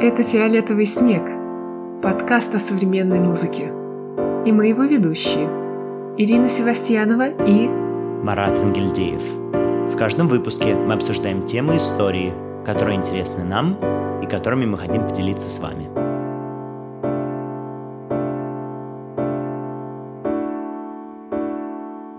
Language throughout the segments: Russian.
Это «Фиолетовый снег» – подкаст о современной музыке. И мы его ведущие – Ирина Севастьянова и Марат Ангельдеев. В каждом выпуске мы обсуждаем темы истории, которые интересны нам и которыми мы хотим поделиться с вами.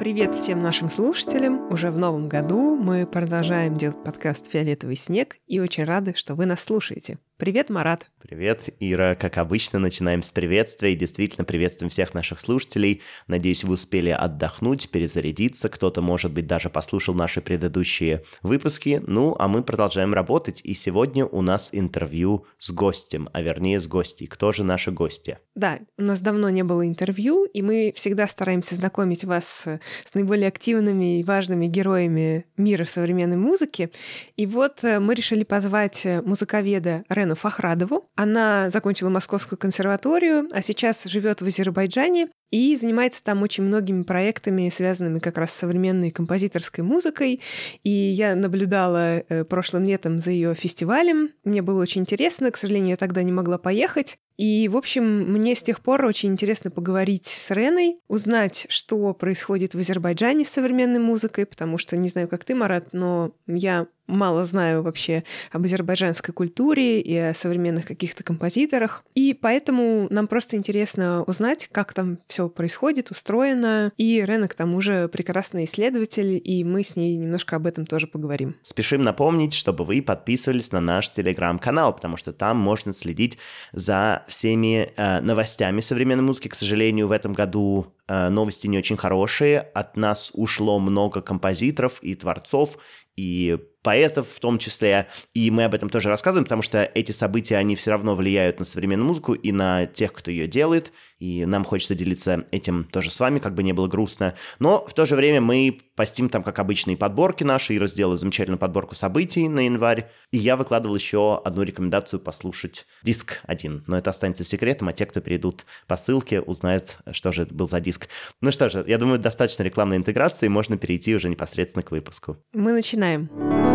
Привет всем нашим слушателям! Уже в новом году мы продолжаем делать подкаст «Фиолетовый снег» и очень рады, что вы нас слушаете. Привет, Марат! Привет, Ира. Как обычно, начинаем с приветствия. И действительно, приветствуем всех наших слушателей. Надеюсь, вы успели отдохнуть, перезарядиться. Кто-то, может быть, даже послушал наши предыдущие выпуски. Ну, а мы продолжаем работать. И сегодня у нас интервью с гостем, а вернее с гостей. Кто же наши гости? Да, у нас давно не было интервью, и мы всегда стараемся знакомить вас с наиболее активными и важными героями мира современной музыки. И вот э, мы решили позвать музыковеда Рену Фахрадову. Она закончила Московскую консерваторию, а сейчас живет в Азербайджане и занимается там очень многими проектами, связанными как раз с современной композиторской музыкой. И я наблюдала э, прошлым летом за ее фестивалем. Мне было очень интересно, к сожалению, я тогда не могла поехать. И, в общем, мне с тех пор очень интересно поговорить с Реной, узнать, что происходит в Азербайджане с современной музыкой, потому что, не знаю, как ты, Марат, но я мало знаю вообще об азербайджанской культуре и о современных каких-то композиторах. И поэтому нам просто интересно узнать, как там происходит, устроено. И Рена, к тому же, прекрасный исследователь, и мы с ней немножко об этом тоже поговорим. Спешим напомнить, чтобы вы подписывались на наш телеграм-канал, потому что там можно следить за всеми э, новостями современной музыки. К сожалению, в этом году э, новости не очень хорошие. От нас ушло много композиторов и творцов, и поэтов в том числе, и мы об этом тоже рассказываем, потому что эти события, они все равно влияют на современную музыку и на тех, кто ее делает, и нам хочется делиться этим тоже с вами, как бы не было грустно. Но в то же время мы постим там, как обычные подборки наши, и разделаю замечательную подборку событий на январь, и я выкладывал еще одну рекомендацию послушать диск один, но это останется секретом, а те, кто перейдут по ссылке, узнают, что же это был за диск. Ну что же, я думаю, достаточно рекламной интеграции, можно перейти уже непосредственно к выпуску. Мы начинаем.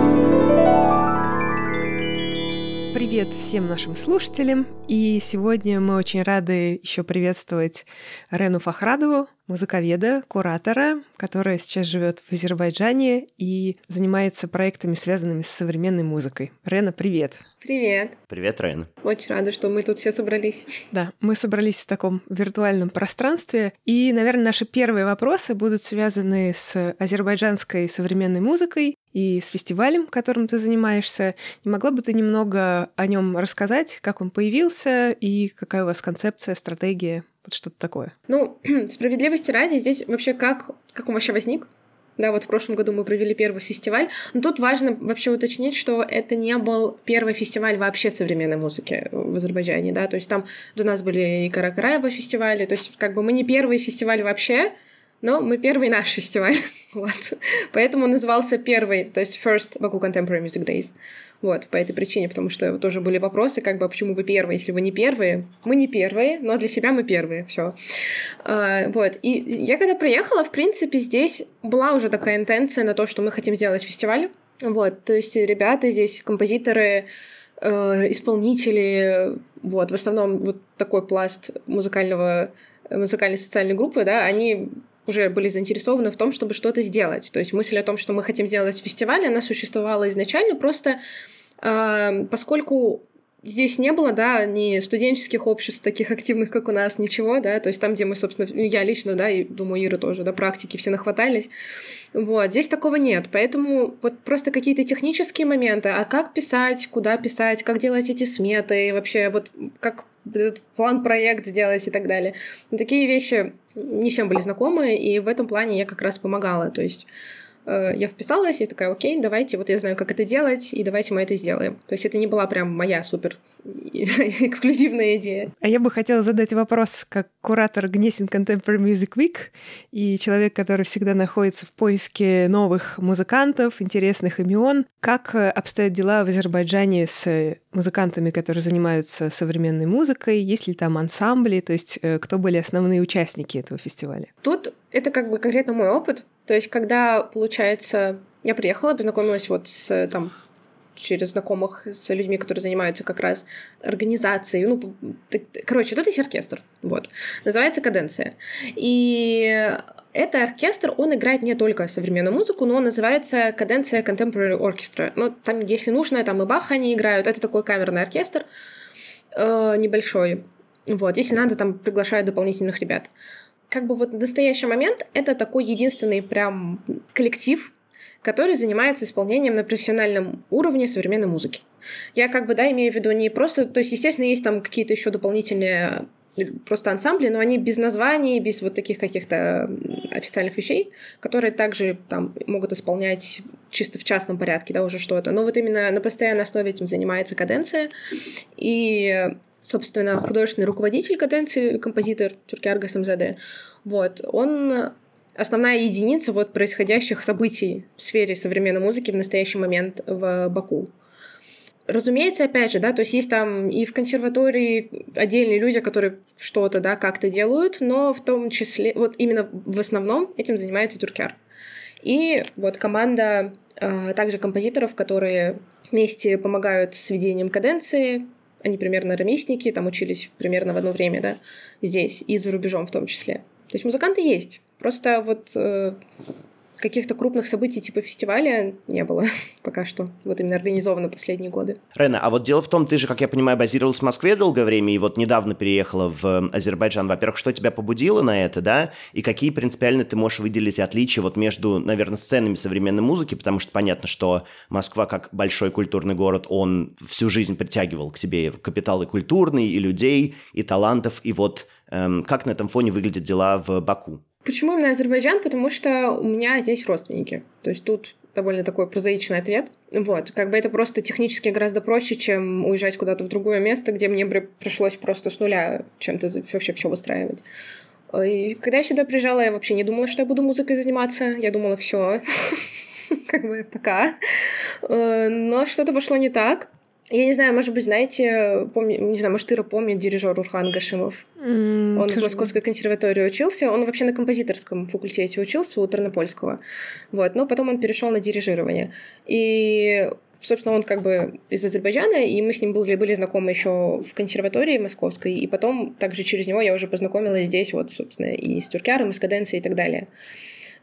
Привет всем нашим слушателям. И сегодня мы очень рады еще приветствовать Рену Фахрадову, музыковеда, куратора, которая сейчас живет в Азербайджане и занимается проектами, связанными с современной музыкой. Рена, привет! Привет! Привет, Рена! Очень рада, что мы тут все собрались. Да, мы собрались в таком виртуальном пространстве. И, наверное, наши первые вопросы будут связаны с азербайджанской современной музыкой и с фестивалем, которым ты занимаешься. Не могла бы ты немного о нем рассказать, как он появился и какая у вас концепция, стратегия, вот что-то такое? Ну, справедливости ради, здесь вообще как, как он вообще возник? Да, вот в прошлом году мы провели первый фестиваль. Но тут важно вообще уточнить, что это не был первый фестиваль вообще современной музыки в Азербайджане, да, то есть там до нас были и Каракараева фестивали, то есть как бы мы не первый фестиваль вообще, но мы первый наш фестиваль, вот. Поэтому он назывался первый, то есть First Baku Contemporary Music Days. Вот, по этой причине, потому что тоже были вопросы, как бы, а почему вы первые, если вы не первые. Мы не первые, но для себя мы первые, все. А, вот, и я когда приехала, в принципе, здесь была уже такая интенция на то, что мы хотим сделать фестиваль. Вот, то есть ребята здесь, композиторы, э, исполнители, вот, в основном вот такой пласт музыкального музыкальной социальной группы, да, они уже были заинтересованы в том, чтобы что-то сделать. То есть мысль о том, что мы хотим сделать фестиваль, она существовала изначально, просто э, поскольку здесь не было, да, ни студенческих обществ таких активных, как у нас, ничего, да, то есть там, где мы, собственно, ну, я лично, да, и думаю, Ира тоже, да, практики все нахватались, вот, здесь такого нет, поэтому вот просто какие-то технические моменты, а как писать, куда писать, как делать эти сметы, вообще вот как этот план-проект сделать и так далее. Такие вещи не всем были знакомы, и в этом плане я как раз помогала, то есть я вписалась и такая, окей, давайте, вот я знаю, как это делать, и давайте мы это сделаем. То есть это не была прям моя супер эксклюзивная идея. А я бы хотела задать вопрос как куратор Гнесин Contemporary Music Week и человек, который всегда находится в поиске новых музыкантов, интересных имен. Как э, обстоят дела в Азербайджане с музыкантами, которые занимаются современной музыкой? Есть ли там ансамбли? То есть э, кто были основные участники этого фестиваля? Тут это как бы конкретно мой опыт. То есть, когда, получается, я приехала, познакомилась вот с там через знакомых с людьми, которые занимаются как раз организацией. Ну, короче, тут есть оркестр, вот. Называется «Каденция». И это оркестр, он играет не только современную музыку, но он называется «Каденция Contemporary Orchestra». Ну, там, если нужно, там и Баха они играют. Это такой камерный оркестр э, небольшой. Вот, если надо, там приглашают дополнительных ребят. Как бы вот в настоящий момент это такой единственный прям коллектив, который занимается исполнением на профессиональном уровне современной музыки. Я как бы, да, имею в виду не просто... То есть, естественно, есть там какие-то еще дополнительные э, просто ансамбли, но они без названий, без вот таких каких-то официальных вещей, которые также там могут исполнять чисто в частном порядке, да, уже что-то. Но вот именно на постоянной основе этим занимается каденция. И собственно, художественный руководитель каденции, композитор Тюркиарга СМЗД, вот, он основная единица вот происходящих событий в сфере современной музыки в настоящий момент в Баку. Разумеется, опять же, да, то есть есть там и в консерватории отдельные люди, которые что-то, да, как-то делают, но в том числе, вот именно в основном этим занимается Тюркяр. И вот команда э, также композиторов, которые вместе помогают с ведением каденции, они примерно ровесники, там учились примерно в одно время, да, здесь и за рубежом в том числе. То есть музыканты есть. Просто вот э, каких-то крупных событий типа фестиваля не было пока что, вот именно организовано последние годы. Рена, а вот дело в том, ты же, как я понимаю, базировалась в Москве долгое время и вот недавно переехала в Азербайджан. Во-первых, что тебя побудило на это, да? И какие принципиально ты можешь выделить отличия вот между, наверное, сценами современной музыки, потому что понятно, что Москва как большой культурный город, он всю жизнь притягивал к себе капиталы культурные, и людей, и талантов, и вот эм, как на этом фоне выглядят дела в Баку? Почему именно Азербайджан? Потому что у меня здесь родственники. То есть тут довольно такой прозаичный ответ. Вот, как бы это просто технически гораздо проще, чем уезжать куда-то в другое место, где мне бы пришлось просто с нуля чем-то вообще все выстраивать. И когда я сюда приезжала, я вообще не думала, что я буду музыкой заниматься. Я думала, все, как бы пока. Э, но что-то пошло не так. Я не знаю, может быть, знаете, помни, не знаю, может, Ира помнит дирижер Урхан Гашимов. Mm, он в Московской консерватории учился. Он вообще на композиторском факультете учился у Тернопольского. Вот. Но потом он перешел на дирижирование. И собственно, он как бы из Азербайджана, и мы с ним были, были знакомы еще в консерватории московской, и потом также через него я уже познакомилась здесь, вот, собственно, и с Тюркяром, и с Каденцией и так далее.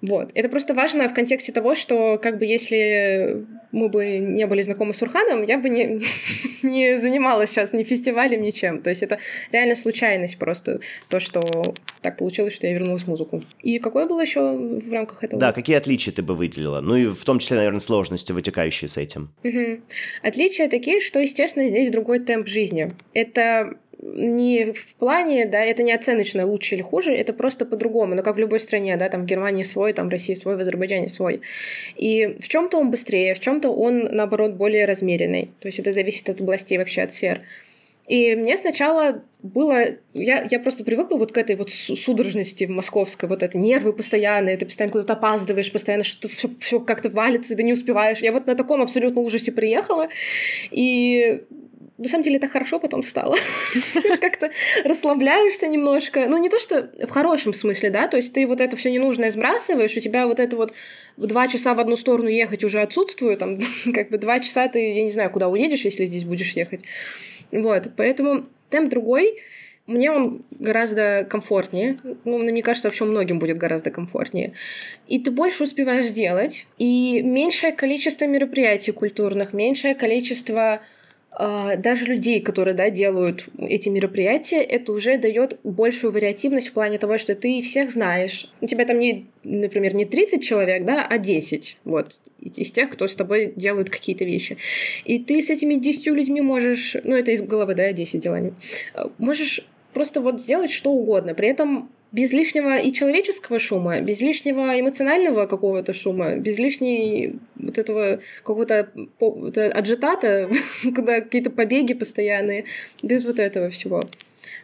Вот. Это просто важно в контексте того, что как бы если мы бы не были знакомы с Урханом, я бы не, не занималась сейчас ни фестивалем, ничем. То есть это реально случайность просто, то, что так получилось, что я вернулась в музыку. И какое было еще в рамках этого? Да, какие отличия ты бы выделила? Ну и в том числе, наверное, сложности, вытекающие с этим. Угу. Отличия такие, что, естественно, здесь другой темп жизни. Это не в плане, да, это не оценочно лучше или хуже, это просто по-другому, но как в любой стране, да, там в Германии свой, там в России свой, в Азербайджане свой. И в чем-то он быстрее, в чем-то он, наоборот, более размеренный. То есть это зависит от областей вообще, от сфер. И мне сначала было... Я, я просто привыкла вот к этой вот судорожности московской, вот это нервы постоянные, ты постоянно куда-то опаздываешь, постоянно что-то все, все как-то валится, ты не успеваешь. Я вот на таком абсолютно ужасе приехала, и на самом деле это хорошо потом стало. Как-то расслабляешься немножко. Ну, не то, что в хорошем смысле, да, то есть ты вот это все ненужное сбрасываешь, у тебя вот это вот два часа в одну сторону ехать уже отсутствует, там, как бы два часа ты, я не знаю, куда уедешь, если здесь будешь ехать. Вот, поэтому темп другой, мне он гораздо комфортнее. Ну, мне кажется, вообще многим будет гораздо комфортнее. И ты больше успеваешь делать. И меньшее количество мероприятий культурных, меньшее количество даже людей, которые да, делают эти мероприятия, это уже дает большую вариативность в плане того, что ты всех знаешь. У тебя там не, например, не 30 человек, да, а 10 вот, из тех, кто с тобой делают какие-то вещи. И ты с этими 10 людьми можешь, ну это из головы, да, 10 деланий, можешь просто вот сделать что угодно. При этом без лишнего и человеческого шума, без лишнего эмоционального какого-то шума, без лишней вот этого какого-то аджитата, куда какие-то побеги постоянные, без вот этого всего.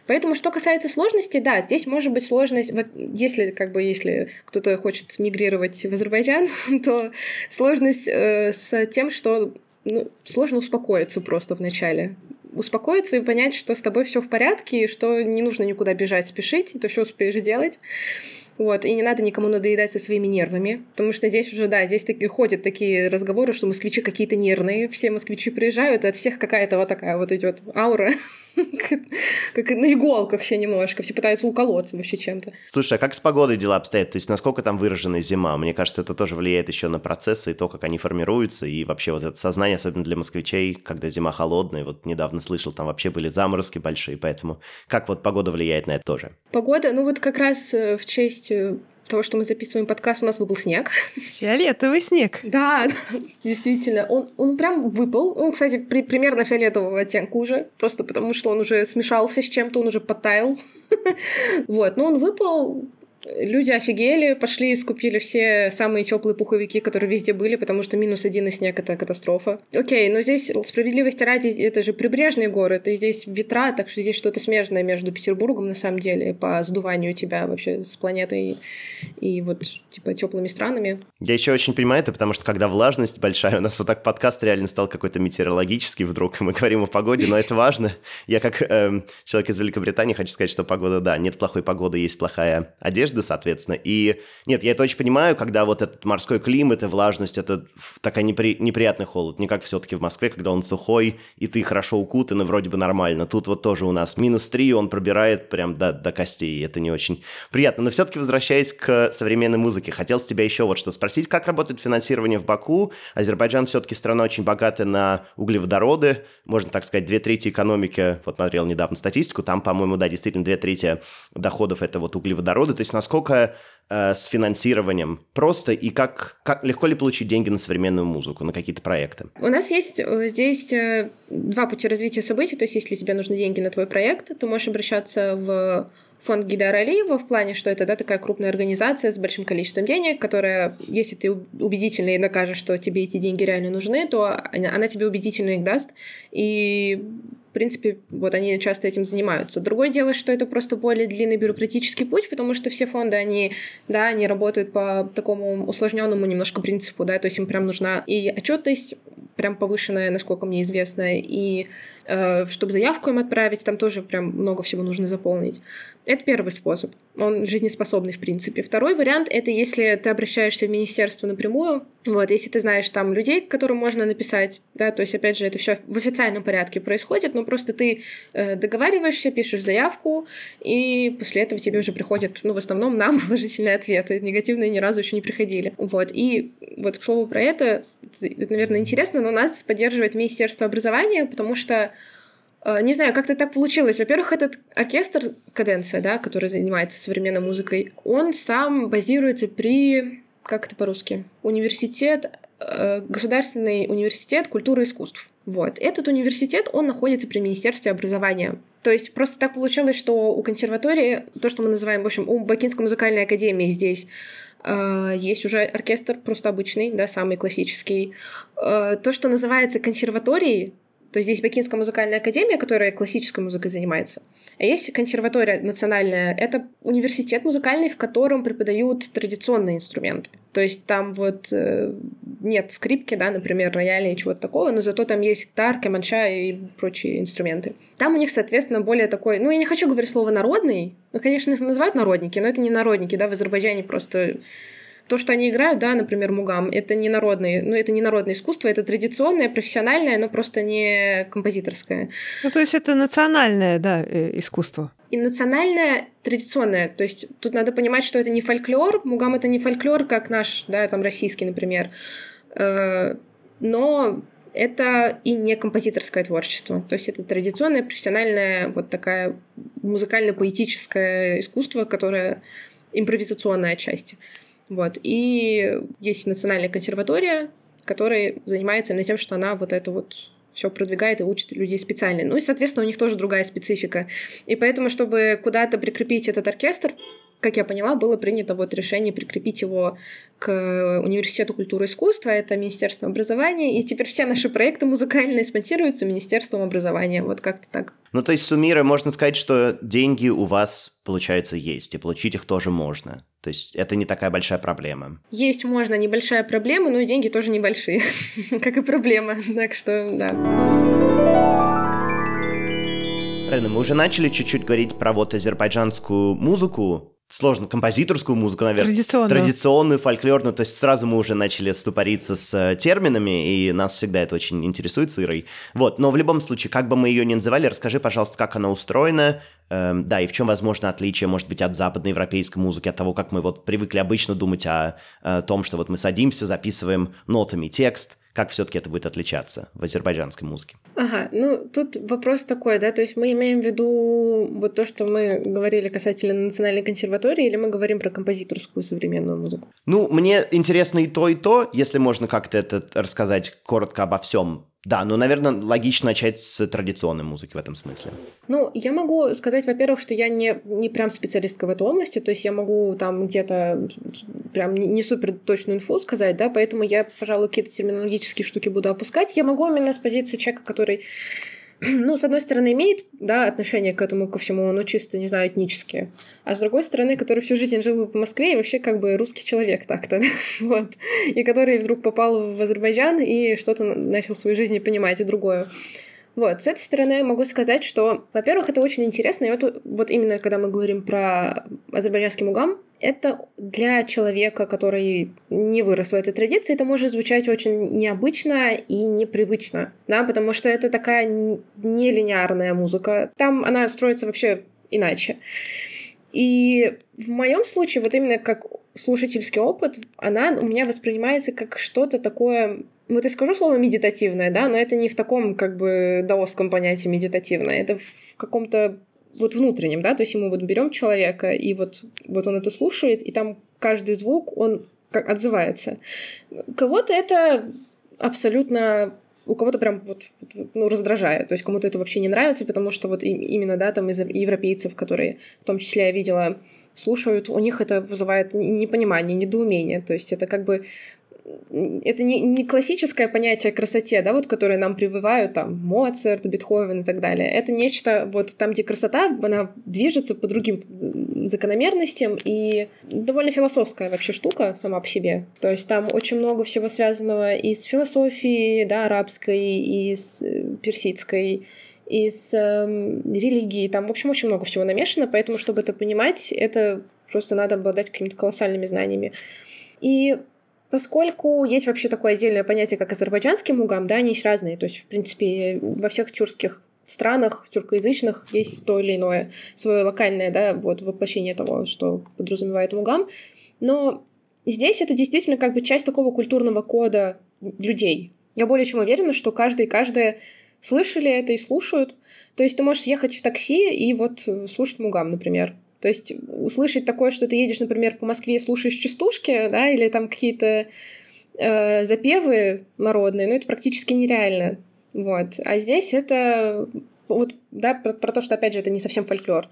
Поэтому, что касается сложности, да, здесь может быть сложность, если как бы если кто-то хочет мигрировать в Азербайджан, то сложность э, с тем, что ну, сложно успокоиться просто в начале успокоиться и понять, что с тобой все в порядке, и что не нужно никуда бежать, спешить, ты все успеешь делать. Вот, и не надо никому надоедать со своими нервами, потому что здесь уже, да, здесь таки ходят такие разговоры, что москвичи какие-то нервные, все москвичи приезжают, и от всех какая-то вот такая вот идет аура, как на иголках все немножко, все пытаются уколоться вообще чем-то. Слушай, а как с погодой дела обстоят? То есть насколько там выражена зима? Мне кажется, это тоже влияет еще на процессы и то, как они формируются, и вообще вот это сознание, особенно для москвичей, когда зима холодная, вот недавно слышал, там вообще были заморозки большие, поэтому как вот погода влияет на это тоже? Погода, ну вот как раз э, в честь э, того, что мы записываем подкаст, у нас выпал снег. Фиолетовый снег. Да, действительно. Он, он прям выпал. Он, кстати, при, примерно фиолетового оттенка уже, просто потому что он уже смешался с чем-то, он уже потаял. Вот, но он выпал, Люди офигели, пошли и скупили все самые теплые пуховики, которые везде были, потому что минус один и снег — это катастрофа. Окей, но здесь справедливости ради, это же прибрежные горы, это здесь ветра, так что здесь что-то смежное между Петербургом, на самом деле, по сдуванию тебя вообще с планетой и вот, типа, теплыми странами. Я еще очень понимаю это, потому что когда влажность большая, у нас вот так подкаст реально стал какой-то метеорологический вдруг, мы говорим о погоде, но это важно. Я как э, человек из Великобритании хочу сказать, что погода, да, нет плохой погоды, есть плохая одежда, одежды, соответственно. И нет, я это очень понимаю, когда вот этот морской климат и влажность, это такая непри... неприятный холод. Не как все-таки в Москве, когда он сухой, и ты хорошо укутан, и вроде бы нормально. Тут вот тоже у нас минус 3, он пробирает прям до, до костей, и это не очень приятно. Но все-таки возвращаясь к современной музыке, хотел с тебя еще вот что спросить. Как работает финансирование в Баку? Азербайджан все-таки страна очень богатая на углеводороды, можно так сказать, две трети экономики, вот смотрел недавно статистику, там, по-моему, да, действительно две трети доходов это вот углеводороды, то есть насколько э, с финансированием просто и как, как легко ли получить деньги на современную музыку, на какие-то проекты? У нас есть э, здесь э, два пути развития событий, то есть если тебе нужны деньги на твой проект, ты можешь обращаться в фонд Гидара Алиева в плане, что это да, такая крупная организация с большим количеством денег, которая, если ты убедительно и докажешь, что тебе эти деньги реально нужны, то она тебе убедительно их даст. И принципе, вот они часто этим занимаются. Другое дело, что это просто более длинный бюрократический путь, потому что все фонды, они, да, они работают по такому усложненному немножко принципу, да, то есть им прям нужна и отчетность прям повышенная, насколько мне известно, и Э, чтобы заявку им отправить, там тоже прям много всего нужно заполнить. Это первый способ. Он жизнеспособный, в принципе. Второй вариант — это если ты обращаешься в министерство напрямую, вот, если ты знаешь там людей, которым можно написать, да, то есть, опять же, это все в официальном порядке происходит, но просто ты э, договариваешься, пишешь заявку, и после этого тебе уже приходят, ну, в основном нам положительные ответы, негативные ни разу еще не приходили. Вот, и вот, к слову про это, это, наверное, интересно, но нас поддерживает Министерство образования, потому что не знаю, как-то так получилось. Во-первых, этот оркестр Каденция, да, который занимается современной музыкой, он сам базируется при, как это по-русски, университет, э, Государственный университет культуры и искусств. Вот. Этот университет, он находится при Министерстве образования. То есть просто так получилось, что у консерватории, то, что мы называем, в общем, у Бакинской музыкальной академии здесь э, есть уже оркестр просто обычный, да, самый классический. Э, то, что называется консерваторией, то есть здесь Бакинская музыкальная академия, которая классической музыкой занимается. А есть консерватория национальная. Это университет музыкальный, в котором преподают традиционные инструменты. То есть там вот э, нет скрипки, да, например, рояля и чего-то такого, но зато там есть гитар, кеманча и прочие инструменты. Там у них, соответственно, более такой... Ну, я не хочу говорить слово «народный». Ну, конечно, называют народники, но это не народники, да, в Азербайджане просто то, что они играют, да, например, мугам, это не народное, ну, это не народное искусство, это традиционное, профессиональное, но просто не композиторское. Ну, то есть это национальное, да, э, искусство. И национальное, традиционное. То есть тут надо понимать, что это не фольклор, мугам это не фольклор, как наш, да, там, российский, например. Э, но это и не композиторское творчество. То есть это традиционное, профессиональное, вот такая музыкально-поэтическое искусство, которое импровизационное отчасти. Вот. И есть национальная консерватория, которая занимается именно тем, что она вот это вот все продвигает и учит людей специально. Ну и, соответственно, у них тоже другая специфика. И поэтому, чтобы куда-то прикрепить этот оркестр, как я поняла, было принято вот решение прикрепить его к Университету культуры и искусства, это Министерство образования, и теперь все наши проекты музыкальные спонсируются Министерством образования, вот как-то так. Ну, то есть, суммируя, можно сказать, что деньги у вас, получается, есть, и получить их тоже можно. То есть это не такая большая проблема. Есть можно небольшая проблема, но и деньги тоже небольшие, как и проблема. Так что, да. Правильно, мы уже начали чуть-чуть говорить про вот азербайджанскую музыку, сложно, композиторскую музыку, наверное. Традиционную. Традиционную, фольклорную. То есть сразу мы уже начали ступориться с э, терминами, и нас всегда это очень интересует с Ирой. Вот, но в любом случае, как бы мы ее ни называли, расскажи, пожалуйста, как она устроена, эм, да, и в чем, возможно, отличие, может быть, от западноевропейской музыки, от того, как мы вот привыкли обычно думать о, о том, что вот мы садимся, записываем нотами текст, как все-таки это будет отличаться в азербайджанской музыке? Ага, ну тут вопрос такой, да, то есть мы имеем в виду вот то, что мы говорили касательно национальной консерватории, или мы говорим про композиторскую современную музыку? Ну, мне интересно и то, и то, если можно как-то это рассказать коротко обо всем да, ну, наверное, логично начать с традиционной музыки в этом смысле. Ну, я могу сказать, во-первых, что я не, не прям специалистка в этой области, то есть я могу там где-то прям не, не супер точную инфу сказать, да, поэтому я, пожалуй, какие-то терминологические штуки буду опускать. Я могу именно с позиции человека, который ну, с одной стороны, имеет, да, отношение к этому, ко всему, но чисто, не знаю, этнически. А с другой стороны, который всю жизнь жил в Москве и вообще как бы русский человек так-то, вот. И который вдруг попал в Азербайджан и что-то начал в своей жизни понимать и другое. Вот, с этой стороны могу сказать, что, во-первых, это очень интересно, и вот, вот именно когда мы говорим про азербайджанский мугам, это для человека, который не вырос в этой традиции, это может звучать очень необычно и непривычно, да, потому что это такая нелинеарная музыка. Там она строится вообще иначе. И в моем случае, вот именно как слушательский опыт, она у меня воспринимается как что-то такое вот я скажу слово медитативное, да, но это не в таком как бы даосском понятии медитативное, это в каком-то вот внутреннем, да, то есть мы вот берем человека, и вот, вот он это слушает, и там каждый звук, он отзывается. Кого-то это абсолютно у кого-то прям вот ну, раздражает, то есть кому-то это вообще не нравится, потому что вот именно, да, там из европейцев, которые, в том числе я видела, слушают, у них это вызывает непонимание, недоумение, то есть это как бы это не, не классическое понятие красоте, да, вот, которое нам прививают, там, Моцарт, Бетховен и так далее. Это нечто, вот, там, где красота, она движется по другим закономерностям, и довольно философская вообще штука сама по себе. То есть там очень много всего связанного и с философией, да, арабской, и с э, персидской, и с э, религией. Там, в общем, очень много всего намешано, поэтому, чтобы это понимать, это просто надо обладать какими-то колоссальными знаниями. И Поскольку есть вообще такое отдельное понятие, как азербайджанский мугам, да, они есть разные. То есть, в принципе, во всех тюркских странах, тюркоязычных, есть то или иное свое локальное, да, вот воплощение того, что подразумевает мугам. Но здесь это действительно как бы часть такого культурного кода людей. Я более чем уверена, что каждый и каждая слышали это и слушают. То есть ты можешь ехать в такси и вот слушать мугам, например. То есть услышать такое, что ты едешь, например, по Москве и слушаешь частушки, да, или там какие-то э, запевы народные, ну, это практически нереально. Вот. А здесь это вот, да, про, про то, что, опять же, это не совсем фольклор.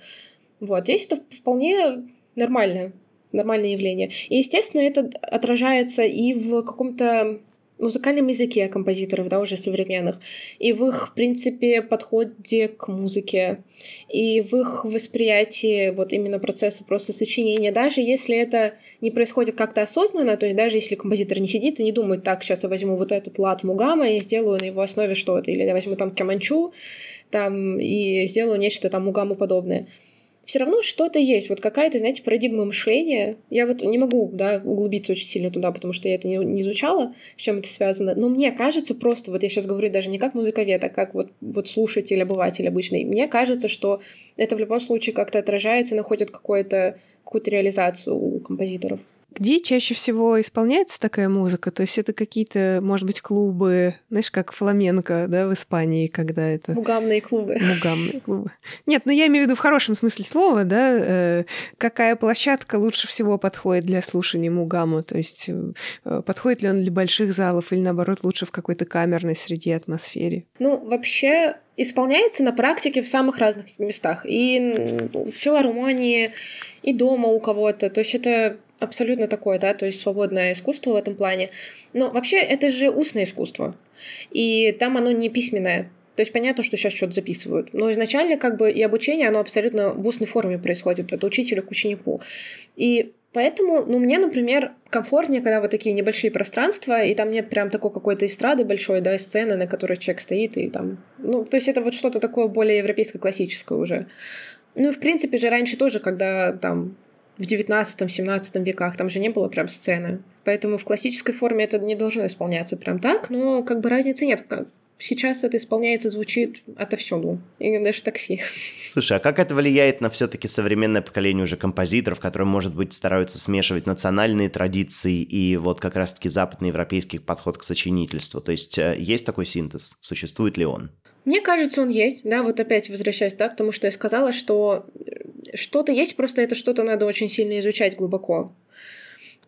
Вот. Здесь это вполне нормальное, нормальное явление. И, естественно, это отражается и в каком-то музыкальном языке композиторов, да, уже современных, и в их, в принципе, подходе к музыке, и в их восприятии вот именно процесса просто сочинения, даже если это не происходит как-то осознанно, то есть даже если композитор не сидит и не думает, так, сейчас я возьму вот этот лад Мугама и сделаю на его основе что-то, или я возьму там Кяманчу, там, и сделаю нечто там Мугаму подобное все равно что-то есть, вот какая-то, знаете, парадигма мышления. Я вот не могу, да, углубиться очень сильно туда, потому что я это не, не изучала, с чем это связано, но мне кажется просто, вот я сейчас говорю даже не как музыковед, а как вот, вот слушатель, обыватель обычный, мне кажется, что это в любом случае как-то отражается, находит какую-то какую-то реализацию у композиторов. Где чаще всего исполняется такая музыка? То есть это какие-то, может быть, клубы, знаешь, как фламенко, да, в Испании, когда это... Мугамные клубы. Мугамные клубы. Нет, ну я имею в виду в хорошем смысле слова, да, э, какая площадка лучше всего подходит для слушания мугаму? То есть э, подходит ли он для больших залов или, наоборот, лучше в какой-то камерной среде атмосфере? Ну, вообще, исполняется на практике в самых разных местах. И в филармонии, и дома у кого-то. То есть это абсолютно такое, да, то есть свободное искусство в этом плане. Но вообще это же устное искусство, и там оно не письменное. То есть понятно, что сейчас что-то записывают. Но изначально как бы и обучение, оно абсолютно в устной форме происходит, от учителя к ученику. И Поэтому, ну, мне, например, комфортнее, когда вот такие небольшие пространства, и там нет прям такой какой-то эстрады большой, да, сцены, на которой человек стоит, и там... Ну, то есть это вот что-то такое более европейско-классическое уже. Ну, в принципе же, раньше тоже, когда там в 19-17 веках, там же не было прям сцены. Поэтому в классической форме это не должно исполняться прям так, но как бы разницы нет. Сейчас это исполняется, звучит отовсюду, и даже такси. Слушай, а как это влияет на все-таки современное поколение уже композиторов, которые, может быть, стараются смешивать национальные традиции и вот как раз-таки западноевропейский подход к сочинительству? То есть э, есть такой синтез? Существует ли он? Мне кажется, он есть, да, вот опять возвращаясь да, к тому, что я сказала, что что-то есть, просто это что-то надо очень сильно изучать глубоко.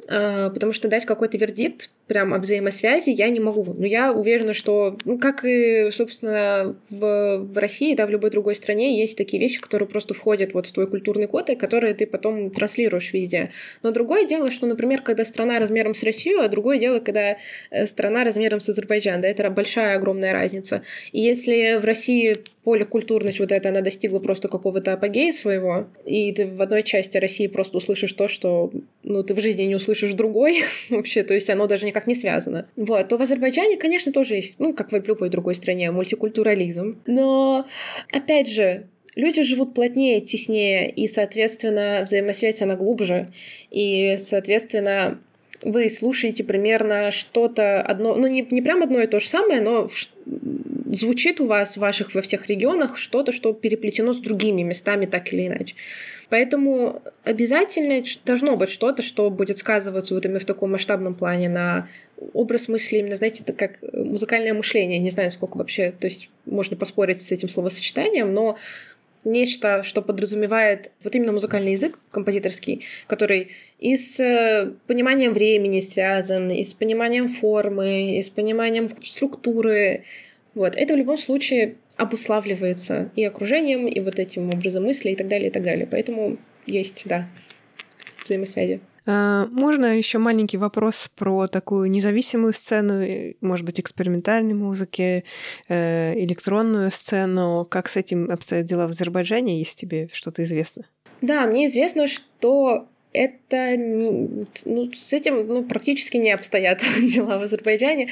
А, потому что дать какой-то вердикт прям о взаимосвязи я не могу. Но я уверена, что, ну, как и, собственно, в, в России, да, в любой другой стране есть такие вещи, которые просто входят вот в твой культурный код, и которые ты потом транслируешь везде. Но другое дело, что, например, когда страна размером с Россию, а другое дело, когда э, страна размером с Азербайджан, да, это большая, огромная разница. И если в России поликультурность вот эта, она достигла просто какого-то апогея своего, и ты в одной части России просто услышишь то, что, ну, ты в жизни не услышишь другой вообще, то есть оно даже не никак не связано. Вот. То в Азербайджане, конечно, тоже есть, ну, как в любой другой стране, мультикультурализм. Но, опять же, люди живут плотнее, теснее, и, соответственно, взаимосвязь, она глубже. И, соответственно, вы слушаете примерно что-то одно, ну не, не прям одно и то же самое, но звучит у вас ваших во всех регионах что-то, что переплетено с другими местами так или иначе. Поэтому обязательно должно быть что-то, что будет сказываться вот именно в таком масштабном плане на образ мысли, именно, знаете, это как музыкальное мышление. Не знаю, сколько вообще, то есть можно поспорить с этим словосочетанием, но нечто, что подразумевает вот именно музыкальный язык композиторский, который и с э, пониманием времени связан, и с пониманием формы, и с пониманием структуры. Вот. Это в любом случае обуславливается и окружением, и вот этим образом мысли, и так далее, и так далее. Поэтому есть, да, взаимосвязи. А, можно еще маленький вопрос про такую независимую сцену, может быть, экспериментальной музыки, э, электронную сцену. Как с этим обстоят дела в Азербайджане, если тебе что-то известно? Да, мне известно, что это не, ну, с этим ну, практически не обстоят дела в Азербайджане.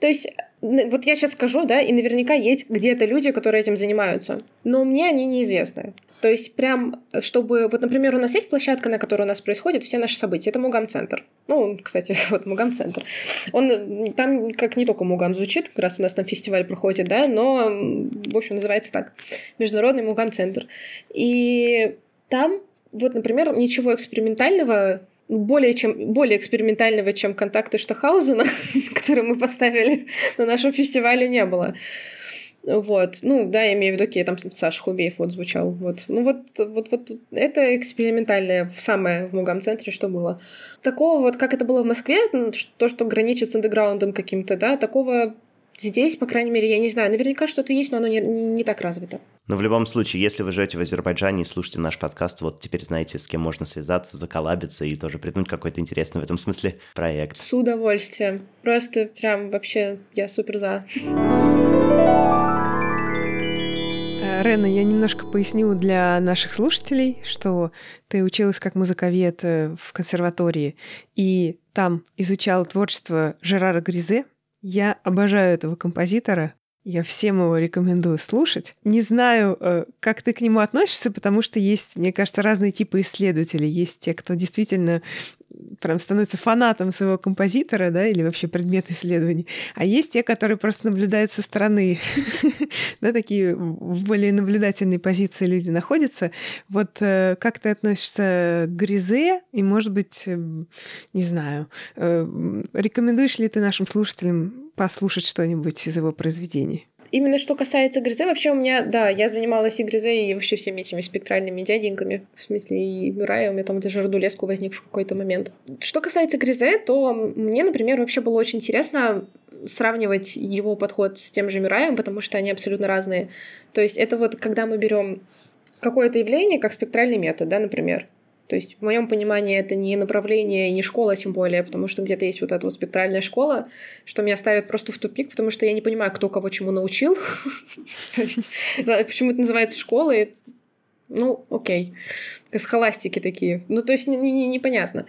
То есть вот я сейчас скажу, да, и наверняка есть где-то люди, которые этим занимаются, но мне они неизвестны. То есть прям, чтобы... Вот, например, у нас есть площадка, на которой у нас происходят все наши события. Это Мугам-центр. Ну, кстати, вот Мугам-центр. Он там как не только Мугам звучит, как раз у нас там фестиваль проходит, да, но, в общем, называется так. Международный Мугам-центр. И там вот, например, ничего экспериментального более, чем, более экспериментального, чем контакты Штахаузена, которые мы поставили на нашем фестивале, не было. Вот, ну, да, я имею в виду, окей, там Саш Хубеев вот звучал, вот. Ну, вот, вот, вот это экспериментальное, самое в Мугам-центре, что было. Такого вот, как это было в Москве, то, что граничит с андеграундом каким-то, да, такого Здесь, по крайней мере, я не знаю. Наверняка что-то есть, но оно не, не, не так развито. Но в любом случае, если вы живете в Азербайджане и слушаете наш подкаст, вот теперь знаете, с кем можно связаться, заколабиться и тоже придумать какой-то интересный в этом смысле проект. С удовольствием. Просто прям вообще я супер за. Э, Рена, я немножко поясню для наших слушателей, что ты училась как музыковед э, в консерватории и там изучала творчество Жерара Гризе, я обожаю этого композитора. Я всем его рекомендую слушать. Не знаю, э, как ты к нему относишься, потому что есть, мне кажется, разные типы исследователей. Есть те, кто действительно прям становится фанатом своего композитора, да, или вообще предмета исследований. А есть те, которые просто наблюдают со стороны. да, такие в более наблюдательной позиции люди находятся. Вот э, как ты относишься к Гризе? И, может быть, э, не знаю, э, рекомендуешь ли ты нашим слушателям послушать что-нибудь из его произведений? Именно что касается Гризе, вообще у меня, да, я занималась и Гризе, и вообще всеми этими спектральными дяденьками. В смысле, и Мюрая, у меня там даже Радулеску возник в какой-то момент. Что касается Гризе, то мне, например, вообще было очень интересно сравнивать его подход с тем же Мюраем, потому что они абсолютно разные. То есть это вот когда мы берем какое-то явление как спектральный метод, да, например, то есть, в моем понимании, это не направление и не школа, тем более, потому что где-то есть вот эта вот спектральная школа, что меня ставит просто в тупик, потому что я не понимаю, кто кого чему научил. То есть, почему это называется школой? Ну, окей. Схоластики такие. Ну, то есть, непонятно.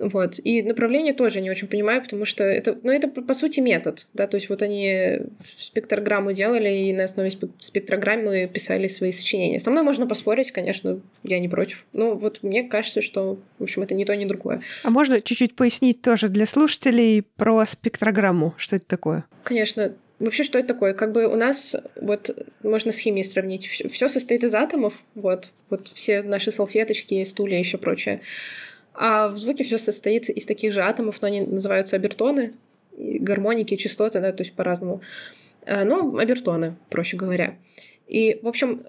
Вот. И направление тоже не очень понимаю, потому что это, ну, это по сути метод, да, то есть вот они спектрограмму делали, и на основе спектрограммы писали свои сочинения. Со мной можно поспорить, конечно, я не против. Но вот мне кажется, что, в общем, это не то, ни другое. А можно чуть-чуть пояснить тоже для слушателей про спектрограмму? Что это такое? Конечно. Вообще, что это такое? Как бы у нас, вот, можно с химией сравнить. Все состоит из атомов, вот, вот все наши салфеточки, стулья и еще прочее. А в звуке все состоит из таких же атомов, но они называются обертоны, гармоники, частоты, да, то есть по-разному. Но обертоны, проще говоря. И, в общем,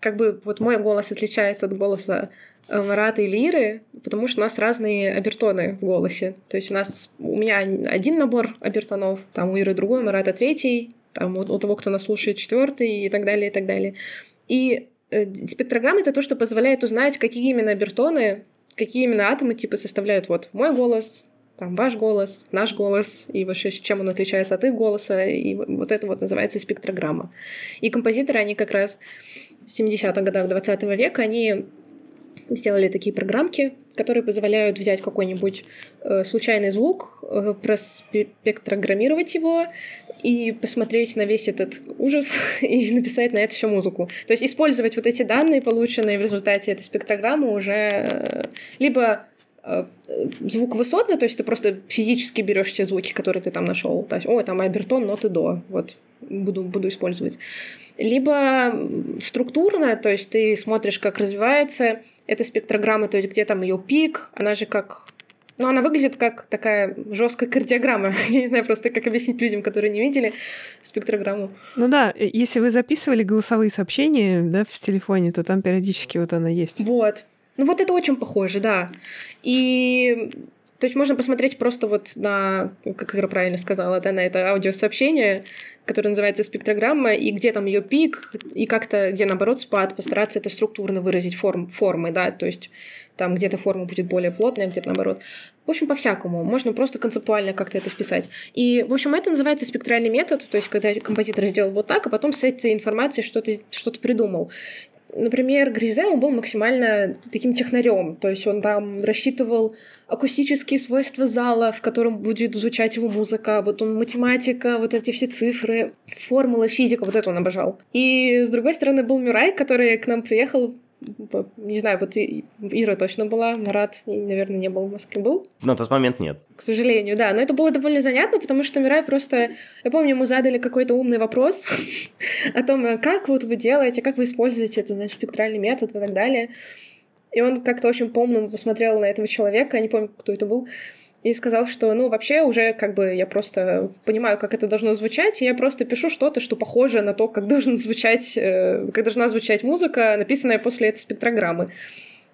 как бы вот мой голос отличается от голоса э, Марата и Лиры, потому что у нас разные обертоны в голосе. То есть у нас у меня один набор обертонов, там у Иры другой, Марата третий, там у, у того, кто нас слушает, четвертый и так далее, и так далее. И э, спектрограмма — это то, что позволяет узнать, какие именно обертоны какие именно атомы типа составляют вот мой голос, там ваш голос, наш голос, и вообще чем он отличается от их голоса, и вот это вот называется спектрограмма. И композиторы, они как раз в 70-х годах 20 века, они сделали такие программки, которые позволяют взять какой-нибудь э, случайный звук, э, проспектрограммировать его и посмотреть на весь этот ужас и написать на это еще музыку. То есть использовать вот эти данные, полученные в результате этой спектрограммы, уже э, либо э, звук высотный, то есть ты просто физически берешь те звуки, которые ты там нашел. То есть, ой, там обертон, ноты до. Вот, буду, буду использовать. Либо структурно, то есть ты смотришь, как развивается эта спектрограмма, то есть где там ее пик, она же как ну, она выглядит как такая жесткая кардиограмма. Я не знаю просто, как объяснить людям, которые не видели спектрограмму. Ну да, э, если вы записывали голосовые сообщения да, в телефоне, то там периодически вот она есть. Вот. Ну вот это очень похоже, да. И то есть можно посмотреть просто вот на, как Ира правильно сказала, да, на это аудиосообщение, которое называется спектрограмма, и где там ее пик, и как-то, где наоборот спад, постараться это структурно выразить форм, формы, да, то есть там где-то форма будет более плотная, где-то наоборот. В общем, по-всякому. Можно просто концептуально как-то это вписать. И, в общем, это называется спектральный метод, то есть когда композитор сделал вот так, а потом с этой информацией что-то что придумал. Например, Гризе, он был максимально таким технарем, то есть он там рассчитывал акустические свойства зала, в котором будет звучать его музыка, вот он математика, вот эти все цифры, формулы, физика, вот это он обожал. И с другой стороны был Мюрай, который к нам приехал не знаю, вот Ира точно была, Марат, наверное, не был в Москве, был? На тот момент нет. К сожалению, да. Но это было довольно занятно, потому что Мирай просто... Я помню, ему задали какой-то умный вопрос о том, как вот вы делаете, как вы используете это, значит, спектральный метод и так далее. И он как-то очень помно посмотрел на этого человека, я не помню, кто это был, и сказал, что, ну, вообще уже как бы я просто понимаю, как это должно звучать, и я просто пишу что-то, что похоже на то, как должен звучать, э, как должна звучать музыка, написанная после этой спектрограммы.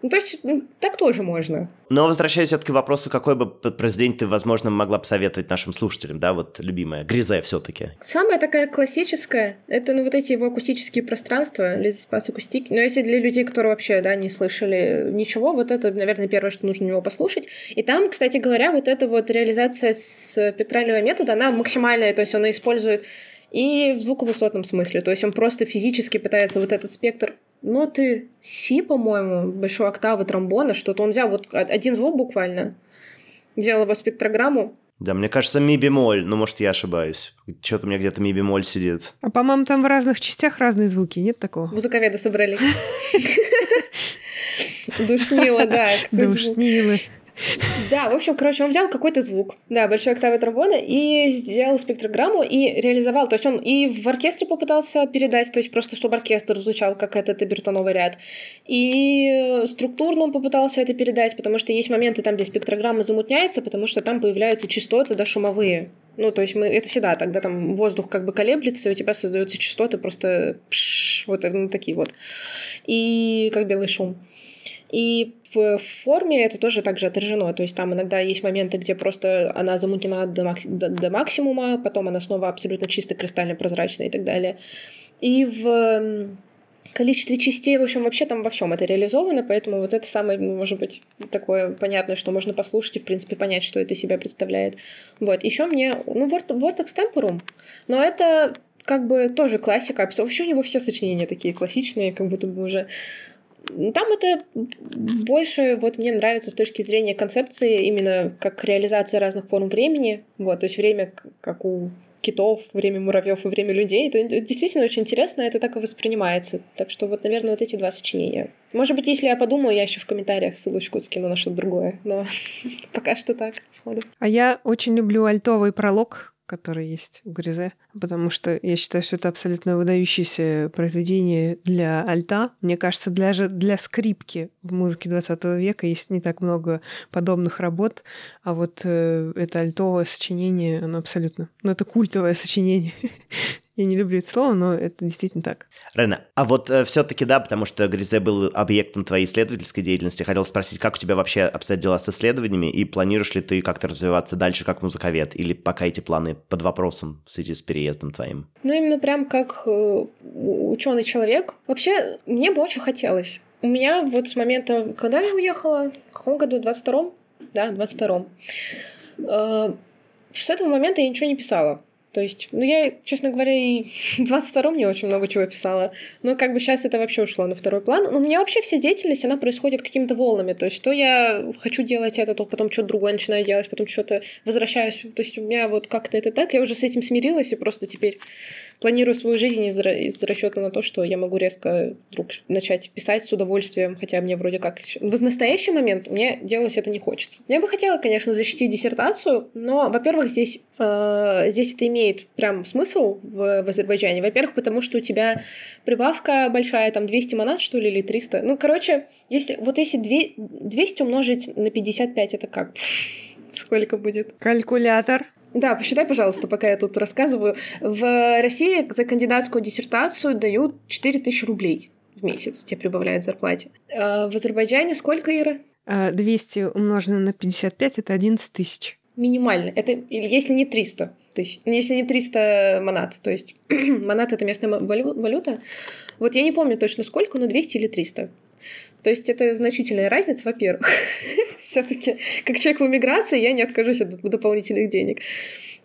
Ну, то есть, ну, так тоже можно. Но возвращаясь все-таки к вопросу, какой бы произведение ты, возможно, могла посоветовать нашим слушателям, да, вот любимая, Гризе все-таки. Самая такая классическая, это, ну, вот эти его акустические пространства, Espaces акустики. Но если для людей, которые вообще, да, не слышали ничего, вот это, наверное, первое, что нужно него послушать. И там, кстати говоря, вот эта вот реализация спектрального метода, она максимальная, то есть она использует и в звуковысотном смысле. То есть он просто физически пытается вот этот спектр ноты си, по-моему, большой октавы тромбона, что-то он взял вот один звук буквально, делал его спектрограмму. Да, мне кажется, ми бемоль, но может я ошибаюсь. Что-то у меня где-то ми бемоль сидит. А по-моему, там в разных частях разные звуки, нет такого? Музыковеды собрались. Душнило, да. Душнило. Да, в общем, короче, он взял какой-то звук, да, большой октавы тромбона, и сделал спектрограмму, и реализовал. То есть он и в оркестре попытался передать, то есть просто чтобы оркестр звучал, как этот обертоновый ряд. И структурно он попытался это передать, потому что есть моменты там, где спектрограмма замутняется, потому что там появляются частоты, да, шумовые. Ну, то есть мы, это всегда тогда там воздух как бы колеблется, и у тебя создаются частоты просто пш, вот ну, такие вот. И как белый шум. И в форме это тоже также отражено. То есть там иногда есть моменты, где просто она замутнена до, макс... до, до максимума, потом она снова абсолютно чисто, кристально прозрачная и так далее. И в количестве частей, в общем, вообще там во всем это реализовано, поэтому вот это самое, может быть, такое понятное, что можно послушать и, в принципе, понять, что это себя представляет. Вот. Еще мне, ну, Vortex Temporum, но это как бы тоже классика. Вообще у него все сочинения такие классичные, как будто бы уже Там это больше вот мне нравится с точки зрения концепции именно как реализация разных форм времени. Вот, то есть время как у китов, время муравьев и время людей. Это действительно очень интересно, это так и воспринимается. Так что вот, наверное, вот эти два сочинения. Может быть, если я подумаю, я еще в комментариях ссылочку скину на что-то другое. Но пока что так, смотрим. А я очень люблю альтовый пролог, который есть в Гризе, потому что я считаю, что это абсолютно выдающееся произведение для альта. Мне кажется, даже для скрипки в музыке 20 века есть не так много подобных работ, а вот э, это альтовое сочинение, оно абсолютно... Ну, это культовое сочинение. Я не люблю это слово, но это действительно так. Рена, а вот э, все-таки да, потому что Гризе был объектом твоей исследовательской деятельности, хотел спросить, как у тебя вообще обстоят дела с исследованиями, и планируешь ли ты как-то развиваться дальше как музыковед, или пока эти планы под вопросом в связи с переездом твоим? Ну, именно прям как э, ученый человек. Вообще, мне бы очень хотелось. У меня вот с момента, когда я уехала, в каком году, 22-м? Да, 22-м. Э, с этого момента я ничего не писала. То есть, ну, я, честно говоря, и в 22-м не очень много чего писала. Но как бы сейчас это вообще ушло на второй план. Но у меня вообще вся деятельность, она происходит какими-то волнами. То есть, то я хочу делать это, то потом что-то другое начинаю делать, потом что-то возвращаюсь. То есть, у меня вот как-то это так. Я уже с этим смирилась и просто теперь планирую свою жизнь из, из расчета на то, что я могу резко вдруг начать писать с удовольствием, хотя мне вроде как... В настоящий момент мне делать это не хочется. Я бы хотела, конечно, защитить диссертацию, но, во-первых, здесь, э, здесь это имеет прям смысл в, в Азербайджане. Во-первых, потому что у тебя прибавка большая, там 200 монат, что ли, или 300. Ну, короче, если, вот если 200 умножить на 55, это как? Сколько будет? Калькулятор. Да, посчитай, пожалуйста, пока я тут рассказываю. В России за кандидатскую диссертацию дают 4000 рублей в месяц, тебе прибавляют зарплате. А в Азербайджане сколько, Ира? 200 а, умноженное на 55 — это 11 тысяч. Минимально. Это если не 300 тысяч. Если не 300 монат. То есть монат — это местная валюта. Вот я не помню точно сколько, но 200 или 300. То есть это значительная разница, во-первых. Все-таки, как человек в эмиграции, я не откажусь от дополнительных денег.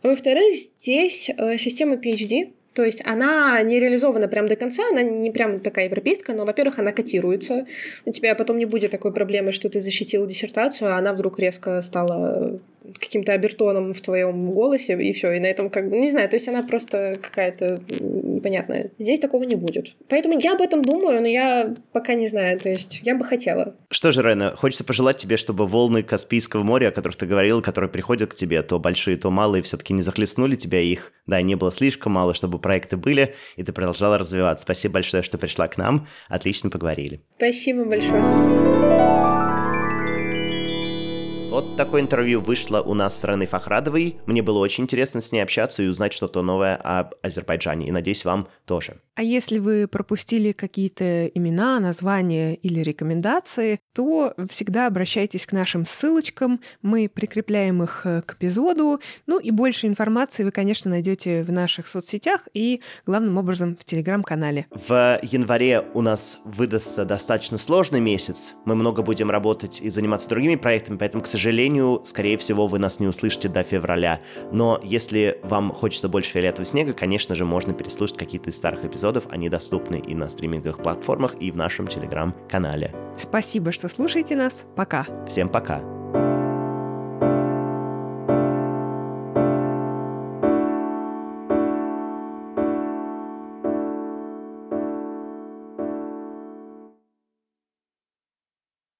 Во-вторых, здесь э, система PhD, то есть она не реализована прям до конца, она не прям такая европейская, но, во-первых, она котируется. У тебя потом не будет такой проблемы, что ты защитил диссертацию, а она вдруг резко стала каким-то обертоном в твоем голосе, и все, и на этом как бы, не знаю, то есть она просто какая-то непонятная. Здесь такого не будет. Поэтому я об этом думаю, но я пока не знаю, то есть я бы хотела. Что же, Рена, хочется пожелать тебе, чтобы волны Каспийского моря, о которых ты говорил, которые приходят к тебе, то большие, то малые, все-таки не захлестнули тебя их. Да, не было слишком мало, чтобы проекты были, и ты продолжала развиваться. Спасибо большое, что пришла к нам. Отлично поговорили. Спасибо большое. Вот такое интервью вышло у нас с Раной Фахрадовой. Мне было очень интересно с ней общаться и узнать что-то новое об Азербайджане. И надеюсь, вам тоже. А если вы пропустили какие-то имена, названия или рекомендации, то всегда обращайтесь к нашим ссылочкам. Мы прикрепляем их э, к эпизоду. Ну и больше информации вы, конечно, найдете в наших соцсетях и, главным образом, в телеграм-канале. В январе у нас выдастся достаточно сложный месяц. Мы много будем работать и заниматься другими проектами, поэтому, к сожалению, сожалению, скорее всего, вы нас не услышите до февраля. Но если вам хочется больше фиолетового снега, конечно же, можно переслушать какие-то из старых эпизодов. Они доступны и на стриминговых платформах, и в нашем телеграм-канале. Спасибо, что слушаете нас. Пока. Всем пока.